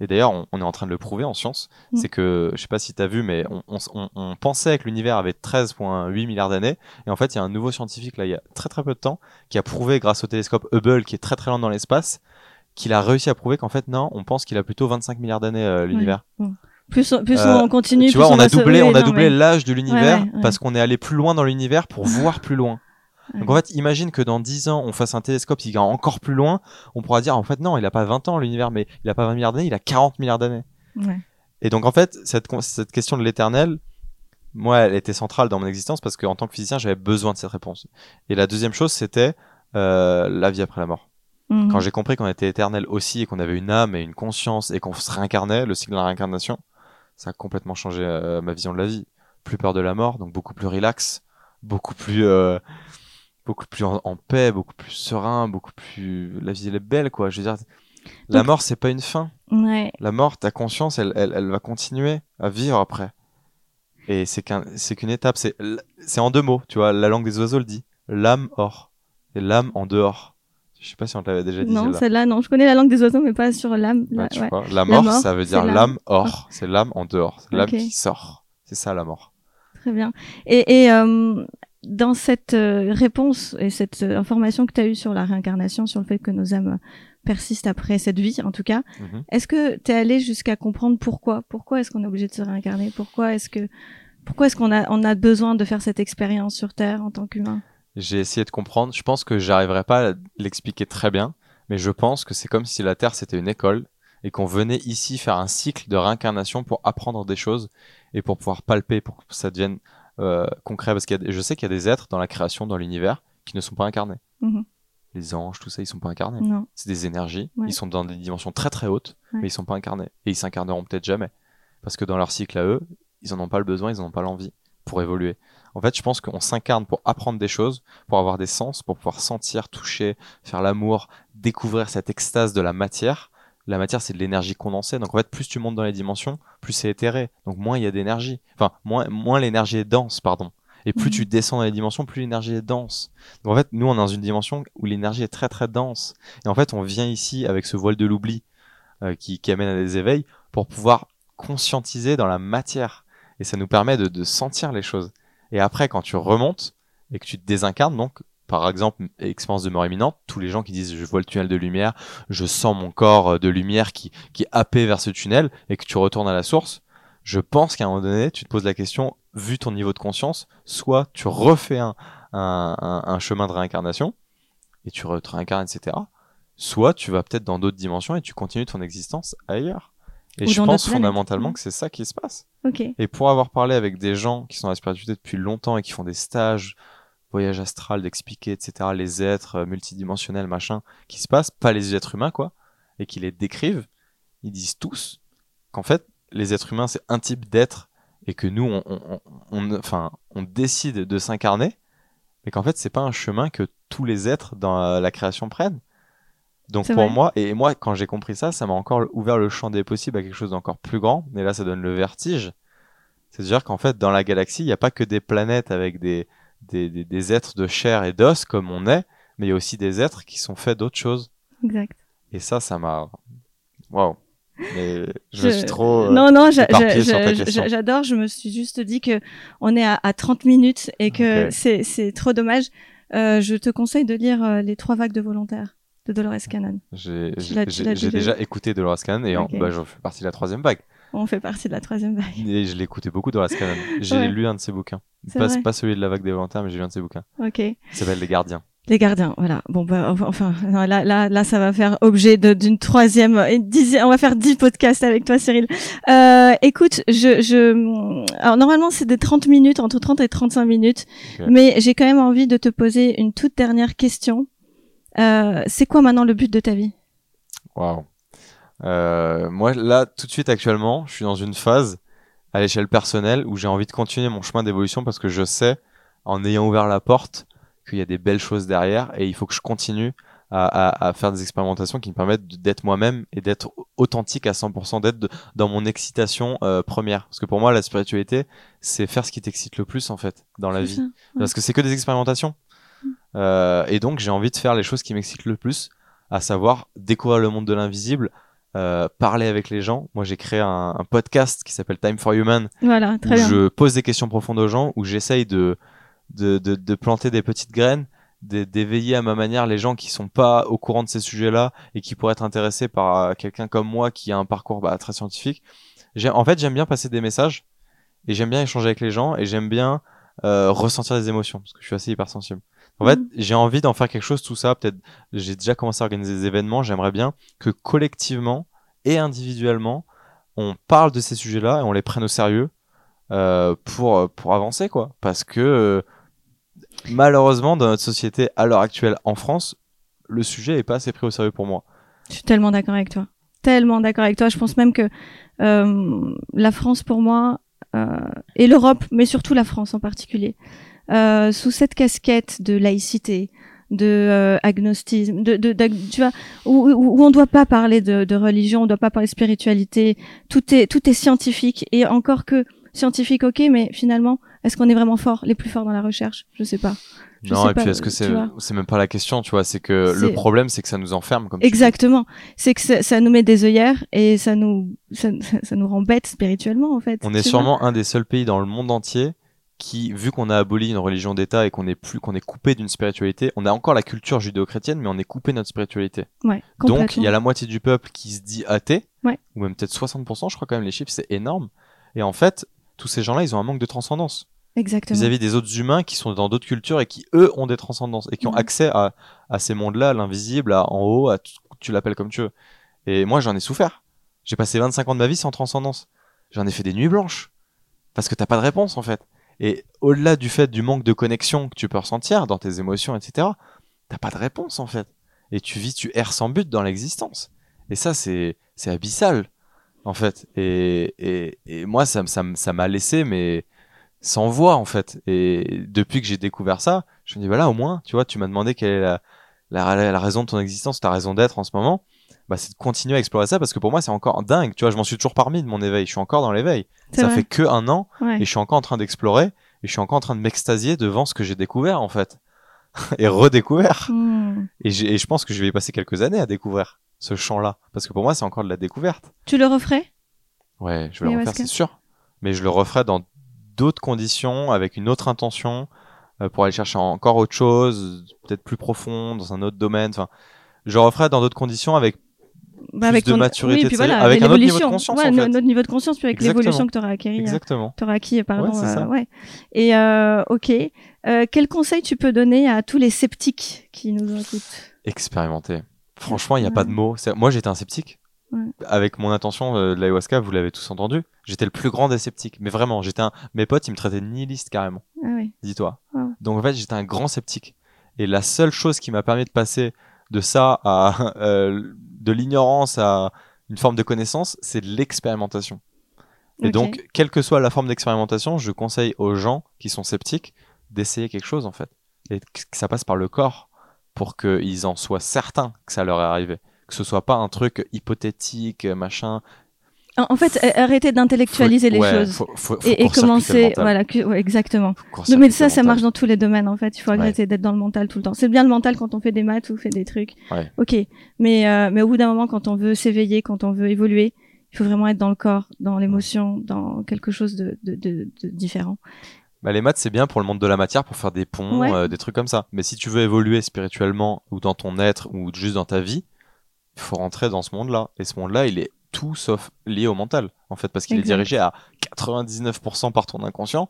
Et d'ailleurs, on, on est en train de le prouver en science. Mm. C'est que, je sais pas si tu as vu, mais on, on, on- on pensait que l'univers avait 13,8 milliards d'années. Et en fait, il y a un nouveau scientifique, là, il y a très très peu de temps, qui a prouvé, grâce au télescope Hubble, qui est très très loin dans l'espace, qu'il a réussi à prouver qu'en fait, non, on pense qu'il a plutôt 25 milliards d'années, euh, l'univers. Plus, on- plus Euh, on continue, Tu plus vois, on a se- doublé, oui, on a non, doublé mais- l'âge de l'univers ouais, ouais. parce qu'on est allé plus loin dans l'univers pour voir plus loin. Donc en fait, imagine que dans 10 ans, on fasse un télescope qui va encore plus loin, on pourra dire en fait non, il a pas 20 ans l'univers, mais il a pas 20 milliards d'années, il a 40 milliards d'années. Ouais. Et donc en fait, cette, cette question de l'éternel, moi, elle était centrale dans mon existence parce qu'en tant que physicien, j'avais besoin de cette réponse. Et la deuxième chose, c'était euh, la vie après la mort. Mhm. Quand j'ai compris qu'on était éternel aussi et qu'on avait une âme et une conscience et qu'on se réincarnait, le cycle de la réincarnation, ça a complètement changé euh, ma vision de la vie. Plus peur de la mort, donc beaucoup plus relax, beaucoup plus, euh, beaucoup plus en, en paix, beaucoup plus serein, beaucoup plus. La vie elle est belle, quoi. Je veux dire, la Donc- mort c'est pas une fin. Ouais. La mort, ta conscience, elle, elle, elle va continuer à vivre après. Et c'est qu'un, c'est qu'une étape. C'est, en deux mots, tu vois. La langue des oiseaux le dit. L'âme hors. Et l'âme en dehors. Je sais pas si on te l'avait déjà dit. Non, celle-là. non. Je connais la langue des oiseaux, mais pas sur l'âme. Bah, la- ouais. mort, mort, ça veut dire l'âme. hors. C'est l'âme en dehors. C'est l'âme qui sort. C'est ça la mort. Très bien. Et, et euh, dans cette euh, réponse et cette euh, information que tu as eue sur la réincarnation, sur le fait que nos âmes persistent après cette vie, en tout cas, Mhm. est-ce que tu es allé jusqu'à comprendre pourquoi? Pourquoi est-ce qu'on est obligé de se réincarner? Pourquoi est-ce que pourquoi est-ce qu'on a on a besoin de faire cette expérience sur Terre en tant qu'humain? J'ai essayé de comprendre. Je pense que j'arriverai pas à l'expliquer très bien, mais je pense que c'est comme si la Terre c'était une école et qu'on venait ici faire un cycle de réincarnation pour apprendre des choses et pour pouvoir palper, pour que ça devienne euh, concret. Parce des- je sais qu'il y a des êtres dans la création, dans l'univers, qui ne sont pas incarnés. Mhm. Les anges, tout ça, ils sont pas incarnés. C'est des énergies. Ouais. Ils sont dans des dimensions très très hautes, Ouais. mais ils sont pas incarnés. Et ils s'incarneront peut-être jamais. Parce que dans leur cycle à eux, ils en ont pas le besoin, ils en ont pas l'envie pour évoluer. En fait, je pense qu'on s'incarne pour apprendre des choses, pour avoir des sens, pour pouvoir sentir, toucher, faire l'amour, découvrir cette extase de la matière. La matière, c'est de l'énergie condensée. Donc en fait, plus tu montes dans les dimensions, plus c'est éthéré. Donc moins il y a d'énergie. Enfin, moins, moins l'énergie est dense, pardon. Et plus Mhm. tu descends dans les dimensions, plus l'énergie est dense. Donc en fait, nous, on est dans une dimension où l'énergie est très très dense. Et en fait, on vient ici avec ce voile de l'oubli euh, qui, qui amène à des éveils pour pouvoir conscientiser dans la matière. Et ça nous permet de, de sentir les choses. Et après, quand tu remontes et que tu te désincarnes, donc, par exemple, expérience de mort imminente, tous les gens qui disent je vois le tunnel de lumière, je sens mon corps euh, de lumière qui, qui est happé vers ce tunnel et que tu retournes à la source, je pense qu'à un moment donné, tu te poses la question, vu ton niveau de conscience, soit tu refais un, un, un, un chemin de réincarnation et tu te réincarnes, etc. Soit tu vas peut-être dans d'autres dimensions et tu continues ton existence ailleurs. Et Ou je pense fondamentalement que c'est ça qui se passe. Et pour avoir parlé avec des gens qui sont dans la spiritualité depuis longtemps et qui font des stages, voyage astral, d'expliquer, etc., les êtres euh, multidimensionnels, machin, qui se passent, pas les êtres humains, quoi, et qui les décrivent, ils disent tous qu'en fait, les êtres humains, c'est un type d'être et que nous, on, on, enfin, on décide de s'incarner, mais qu'en fait, c'est pas un chemin que tous les êtres dans la, création prennent. Donc pour vrai. moi, et moi, quand j'ai compris ça, ça m'a encore ouvert le champ des possibles à quelque chose d'encore plus grand. Et là, ça donne le vertige. C'est-à-dire qu'en fait, dans la galaxie, il n'y a pas que des planètes avec des, des, des, des êtres de chair et d'os comme on est, mais il y a aussi des êtres qui sont faits d'autres choses. Exact. Et ça, ça m'a... Waouh. Mais je, suis trop... euh, non, non, j'adore. Je me suis juste dit que on est à, à 30 minutes et que c'est, trop dommage. Euh, je te conseille de lire euh, Les trois vagues de volontaires de Dolores Cannon. J'ai déjà écouté Dolores Cannon et en- Ok. bah, je fais partie de la troisième vague. On fait partie de la troisième vague. <laughs> Et je écouté beaucoup Dolores Cannon. J'ai Ouais. lu un de ses bouquins. Pas, pas celui de la vague des volontaires, mais j'ai lu un de ses bouquins. Ok. Il s'appelle Les Gardiens. Les gardiens, voilà. Bon, bah, enfin, non, là, là, là, ça va faire objet d'une troisième, une dixième, on va faire dix podcasts avec toi, Cyril. Euh, écoute, je, je, alors normalement, c'est des 30 minutes, entre 30 et 35 minutes, mais j'ai quand même envie de te poser une toute dernière question. Euh, c'est quoi maintenant le but de ta vie? Waouh. Euh, moi, là, tout de suite, actuellement, je suis dans une phase à l'échelle personnelle où j'ai envie de continuer mon chemin d'évolution parce que je sais, en ayant ouvert la porte, qu'il y a des belles choses derrière et il faut que je continue à, à, à faire des expérimentations qui me permettent d'être moi-même et d'être authentique à 100%, d'être dans mon excitation euh, première. Parce que pour moi, la spiritualité, c'est faire ce qui t'excite le plus, en fait, dans la vie. ça. Parce que c'est que des expérimentations. Euh, et donc, j'ai envie de faire les choses qui m'excitent le plus, à savoir découvrir le monde de l'invisible, euh, parler avec les gens. Moi, j'ai créé un, un podcast qui s'appelle Time for Human, Voilà, où très bien. je pose des questions profondes aux gens, où j'essaye de, de, de, de planter des petites graines, d'é- d'éveiller à ma manière les gens qui sont pas au courant de ces sujets-là et qui pourraient être intéressés par euh, quelqu'un comme moi qui a un parcours bah, très scientifique. En fait, j'aime bien passer des messages et j'aime bien échanger avec les gens et j'aime bien euh, ressentir des émotions parce que je suis assez hypersensible. En fait, Mhm. j'ai envie d'en faire quelque chose, tout ça. Peut-être, j'ai déjà commencé à organiser des événements. J'aimerais bien que collectivement et individuellement, on parle de ces sujets-là et on les prenne au sérieux euh, pour pour avancer, quoi. Parce que euh, malheureusement, dans notre société à l'heure actuelle en France, le sujet est pas assez pris au sérieux pour moi. Je suis tellement d'accord avec toi. Tellement d'accord avec toi. Je pense même que euh, la France, pour moi, et l'Europe, mais surtout la France en particulier, euh, sous cette casquette de laïcité, de euh, agnostisme, de, de, tu vois, où, où où on ne doit pas parler de, de religion, on ne doit pas parler de spiritualité. Tout est tout est scientifique et encore que scientifique, ok, mais finalement, est-ce qu'on est vraiment fort, les plus forts dans la recherche? Je sais pas. Je non, sais et puis est-ce que c'est c'est même pas la question, tu vois, c'est que le problème c'est que ça nous enferme comme. Exactement. C'est que ça, ça nous met des œillères et ça nous ça, ça nous rend bêtes spirituellement en fait. On est sûrement un des seuls pays dans le monde entier qui, vu qu'on a aboli une religion d'État et qu'on est plus, qu'on est coupé d'une spiritualité, on a encore la culture judéo-chrétienne, mais on est coupé de notre spiritualité. Ouais, Donc, il y a la moitié du peuple qui se dit athée, Ouais. ou même peut-être 60%, je crois quand même les chiffres, c'est énorme. Et en fait, tous ces gens-là, ils ont un manque de transcendance Exactement. vis-à-vis des autres humains qui sont dans d'autres cultures et qui, eux, ont des transcendances et qui ont accès à, à ces mondes-là, à l'invisible, à en haut, à tout, tu l'appelles comme tu veux. Et moi, j'en ai souffert. J'ai passé 25 ans de ma vie sans transcendance. J'en ai fait des nuits blanches. Parce que t'as pas de réponse, en fait. Et au-delà du fait du manque de connexion que tu peux ressentir dans tes émotions, etc., t'as pas de réponse, en fait. Et tu vis, tu erres sans but dans l'existence. Et ça, c'est, c'est abyssal, en fait. Et, et, et moi, ça, ça, ça m'a laissé, mais sans voix, en fait. Et depuis que j'ai découvert ça, je me dis, voilà, au moins, tu vois, tu m'as demandé quelle est la, la, la raison de ton existence, ta raison d'être en ce moment. Bah, c'est de continuer à explorer ça parce que pour moi, c'est encore dingue. Tu vois, je m'en suis toujours parmi de mon éveil. Je suis encore dans l'éveil. Ça vrai. fait que un an Ouais. et je suis encore en train d'explorer et je suis encore en train de m'extasier devant ce que j'ai découvert, en fait. <laughs> et redécouvert. Hmm. Et, et je pense que je vais y passer quelques années à découvrir ce champ-là. Parce que pour moi, c'est encore de la découverte. Tu le referais? Ouais, je vais le refaire, c'est sûr. Mais je le referai dans d'autres conditions, avec une autre intention, euh, pour aller chercher encore autre chose, peut-être plus profond, dans un autre domaine. Enfin, je le referai dans d'autres conditions, avec Bah, Plus de maturité, oui, puis tu voilà, avec un autre niveau de conscience, Ouais, en un fait. autre niveau de conscience, puis avec l'évolution que tu auras acquis. exactement. T'auras acquis, pardon. Ouais, euh, ouais. Et euh, ok, Euh, quel conseil tu peux donner à tous les sceptiques qui nous écoutent? Expérimenter. Franchement, il n'y a pas de mots. Moi, j'étais un sceptique. Avec mon intention euh, de l'ayahuasca, vous l'avez tous entendu, j'étais le plus grand des sceptiques. Mais vraiment, j'étais un... mes potes, ils me traitaient de nihiliste carrément. Ah oui. Dis-toi. Ah. Donc en fait, j'étais un grand sceptique. Et la seule chose qui m'a permis de passer de ça à <laughs> euh, de l'ignorance à une forme de connaissance, c'est de l'expérimentation. Et donc, quelle que soit la forme d'expérimentation, je conseille aux gens qui sont sceptiques d'essayer quelque chose en fait. Et que que ça passe par le corps pour qu'ils en soient certains que ça leur est arrivé. Que ce soit pas un truc hypothétique, machin. En fait, a- arrêtez d'intellectualiser les ouais, choses. Faut, faut- faut Et, et commencer, voilà, que- ouais, exactement. Non, mais ça, ça mental. marche dans tous les domaines en fait. Il faut Ouais. arrêter d'être dans le mental tout le temps. C'est bien le mental quand on fait des maths ou fait des trucs. Ouais. Ok, mais euh, mais au bout d'un moment, quand on veut s'éveiller, quand on veut évoluer, il faut vraiment être dans le corps, dans l'émotion, dans quelque chose de, de, de, de différent. Bah, les maths, c'est bien pour le monde de la matière, pour faire des ponts, Ouais. euh, des trucs comme ça. Mais si tu veux évoluer spirituellement ou dans ton être ou juste dans ta vie, il faut rentrer dans ce monde-là. Et ce monde-là, il est tout sauf lié au mental, en fait, parce qu'il est dirigé à 99% par ton inconscient.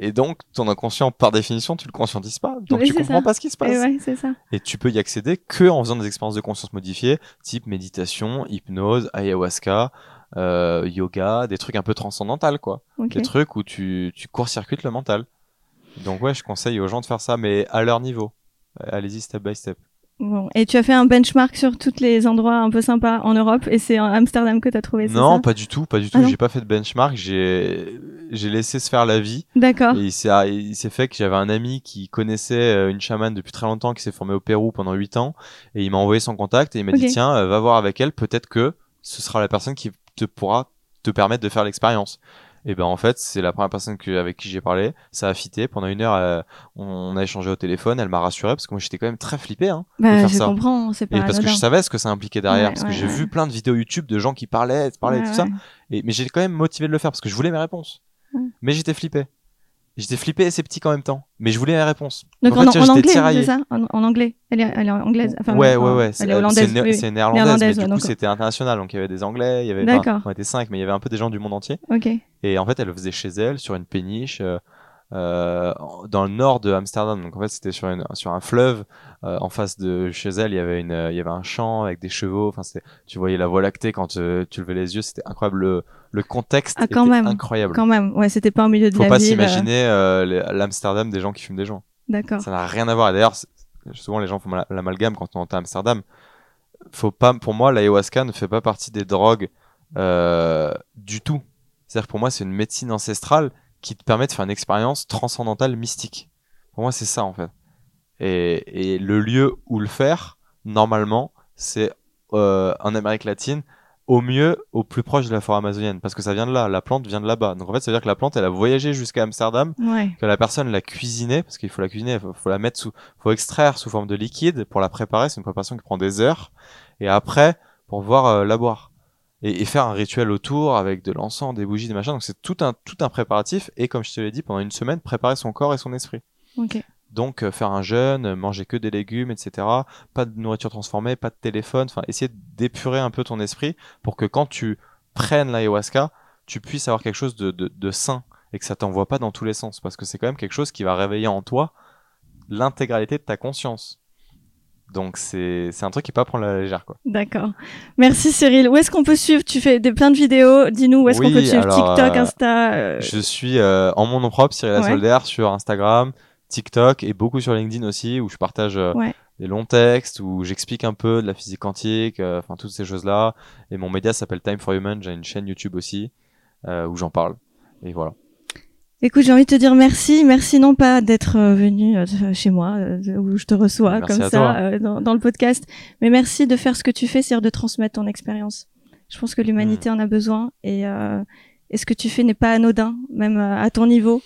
Et donc, ton inconscient, par définition, tu le conscientises pas. Donc, Oui, tu comprends ça. pas ce qui se Et passe. ouais, c'est ça. Et tu peux y accéder que en faisant des expériences de conscience modifiées, type méditation, hypnose, ayahuasca, euh, yoga, des trucs un peu transcendantales, quoi des trucs où tu, tu court-circuites le mental. Donc ouais, je conseille aux gens de faire ça, mais à leur niveau. Allez-y step by step. Bon. Et tu as fait un benchmark sur tous les endroits un peu sympas en Europe et c'est en Amsterdam que tu as trouvé Non, ça? pas du tout, pas du tout. Ah j'ai pas fait de benchmark. J'ai j'ai laissé se faire la vie. D'accord. Et il s'est fait que j'avais un ami qui connaissait euh, une chamane depuis très longtemps, qui s'est formé au Pérou pendant 8 ans, et il m'a envoyé son contact et il m'a dit tiens, euh, va voir avec elle. Peut-être que ce sera la personne qui te pourra te permettre de faire l'expérience. Et ben en fait, c'est la première personne que, avec qui j'ai parlé. Ça a fité. Pendant une heure, euh, on a échangé au téléphone. Elle m'a rassuré parce que moi j'étais quand même très flippé. Hein, de Bah, faire je ça. comprends, c'est pas Et parce que je savais ce que ça impliquait derrière. Ouais, parce que j'ai ouais. vu plein de vidéos YouTube de gens qui parlaient, parlaient tout ça. Et, mais j'ai quand même motivé de le faire parce que je voulais mes réponses. Mais j'étais flippé. J'étais flippé et sceptique en même temps. Mais je voulais mes réponses. Donc en fait, anglais, c'est ça? En, en anglais elle est, elle est anglaise. Enfin, ouais, ouais, ouais. Elle C'est est hollandaise. c'est né- oui, oui. c'est néerlandaise, Néerlandaise, mais ouais, du coup, c'était international. Donc, il y avait des Anglais, il y avait, enfin, on était cinq, mais il y avait un peu des gens du monde entier. Ok. Et en fait, elle le faisait chez elle, sur une péniche, euh, euh, dans le nord de Amsterdam. Donc, en fait, c'était sur, une, sur un fleuve. Euh, en face de chez elle, il y avait une, il y avait un champ avec des chevaux. Enfin, c'était, tu voyais la voie lactée quand euh, tu levais les yeux. C'était incroyable. Le, le contexte Ah, quand était même. incroyable. Quand même, ouais, c'était pas au milieu de Faut la pas euh, s'imaginer euh, l'Amsterdam des gens qui fument des joints. D'accord. Ça n'a rien à voir. Et d'ailleurs, souvent les gens font la- l'amalgame quand on entend Amsterdam. Faut pas, pour moi, l'ayahuasca ne fait pas partie des drogues euh, du tout. C'est-à-dire que pour moi, c'est une médecine ancestrale qui te permet de faire une expérience transcendantale mystique. Pour moi, c'est ça en fait. Et, et le lieu où le faire, normalement, c'est euh, en Amérique latine, au mieux au plus proche de la forêt amazonienne, parce que ça vient de là, la plante vient de là-bas. Donc en fait, ça veut dire que la plante, elle a voyagé jusqu'à Amsterdam Ouais. que la personne l'a cuisinée, parce qu'il faut la cuisiner, il faut, faut la mettre sous, faut extraire sous forme de liquide pour la préparer. C'est une préparation qui prend des heures. Et après, pour pouvoir euh, la boire. Et, et faire un rituel autour avec de l'encens, des bougies, des machins. Donc c'est tout un, tout un préparatif. Et comme je te l'ai dit, pendant une semaine, préparer son corps et son esprit. Ok. Donc euh, faire un jeûne, manger que des légumes, etc. Pas de nourriture transformée, pas de téléphone. Enfin, essayer d'épurer un peu ton esprit pour que quand tu prennes l'ayahuasca, tu puisses avoir quelque chose de, de, de sain et que ça t'envoie pas dans tous les sens. Parce que c'est quand même quelque chose qui va réveiller en toi l'intégralité de ta conscience. Donc c'est c'est un truc qui peut pas prendre la légère quoi. D'accord. Merci Cyril. Où est-ce qu'on peut suivre? Tu fais des plein de vidéos. Dis-nous où est-ce qu'on peut suivre alors, TikTok, euh, Insta. euh, Je suis euh, en mon nom propre, Cyril Ouais. Solder, sur Instagram, TikTok et beaucoup sur LinkedIn aussi, où je partage euh, Ouais. des longs textes, où j'explique un peu de la physique quantique, euh, enfin toutes ces choses-là. Et mon média s'appelle Time for Human, j'ai une chaîne YouTube aussi, euh, où j'en parle. Et voilà. Écoute, j'ai envie de te dire merci. Merci non pas d'être venu chez moi, où je te reçois Merci comme ça dans, dans le podcast, mais merci de faire ce que tu fais, c'est-à-dire de transmettre ton expérience. Je pense que l'humanité Hmm. en a besoin et, euh, et ce que tu fais n'est pas anodin, même à ton niveau.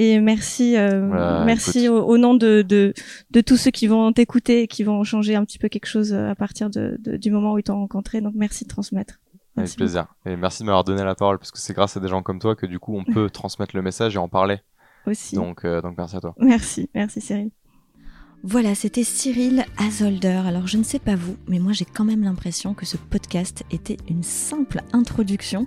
Et merci, euh, Voilà, merci écoute. au, au nom de, de, de tous ceux qui vont t'écouter et qui vont changer un petit peu quelque chose euh, à partir de, de- du moment où ils t'ont rencontré. Donc merci de transmettre. Avec Merci plaisir. Et merci de m'avoir donné la parole, parce que c'est grâce à des gens comme toi que du coup on <laughs> peut transmettre le message et en parler. aussi. Donc, euh, donc merci à toi. Merci, merci Cyril. Voilà, c'était Cyril Azolder. Alors je ne sais pas vous, mais moi j'ai quand même l'impression que ce podcast était une simple introduction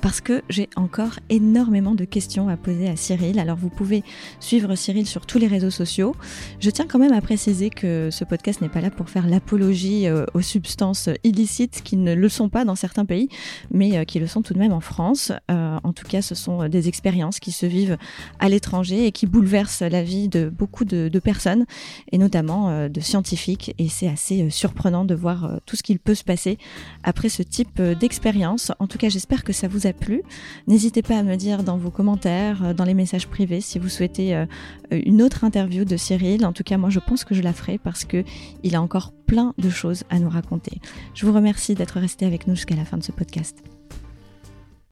parce que j'ai encore énormément de questions à poser à Cyril. Alors vous pouvez suivre Cyril sur tous les réseaux sociaux. Je tiens quand même à préciser que ce podcast n'est pas là pour faire l'apologie euh, aux substances illicites qui ne le sont pas dans certains pays, mais euh, qui le sont tout de même en France. Euh, en tout cas, ce sont des expériences qui se vivent à l'étranger et qui bouleversent la vie de beaucoup de, de personnes et notamment euh, de scientifiques. Et c'est assez euh, surprenant de voir euh, tout ce qu'il peut se passer après ce type d'expérience. En tout cas, j'espère que ça vous a plu. N'hésitez pas à me dire dans vos commentaires, dans les messages privés, si vous souhaitez une autre interview de Cyril. En tout cas, moi, je pense que je la ferai parce que il a encore plein de choses à nous raconter. Je vous remercie d'être resté avec nous jusqu'à la fin de ce podcast.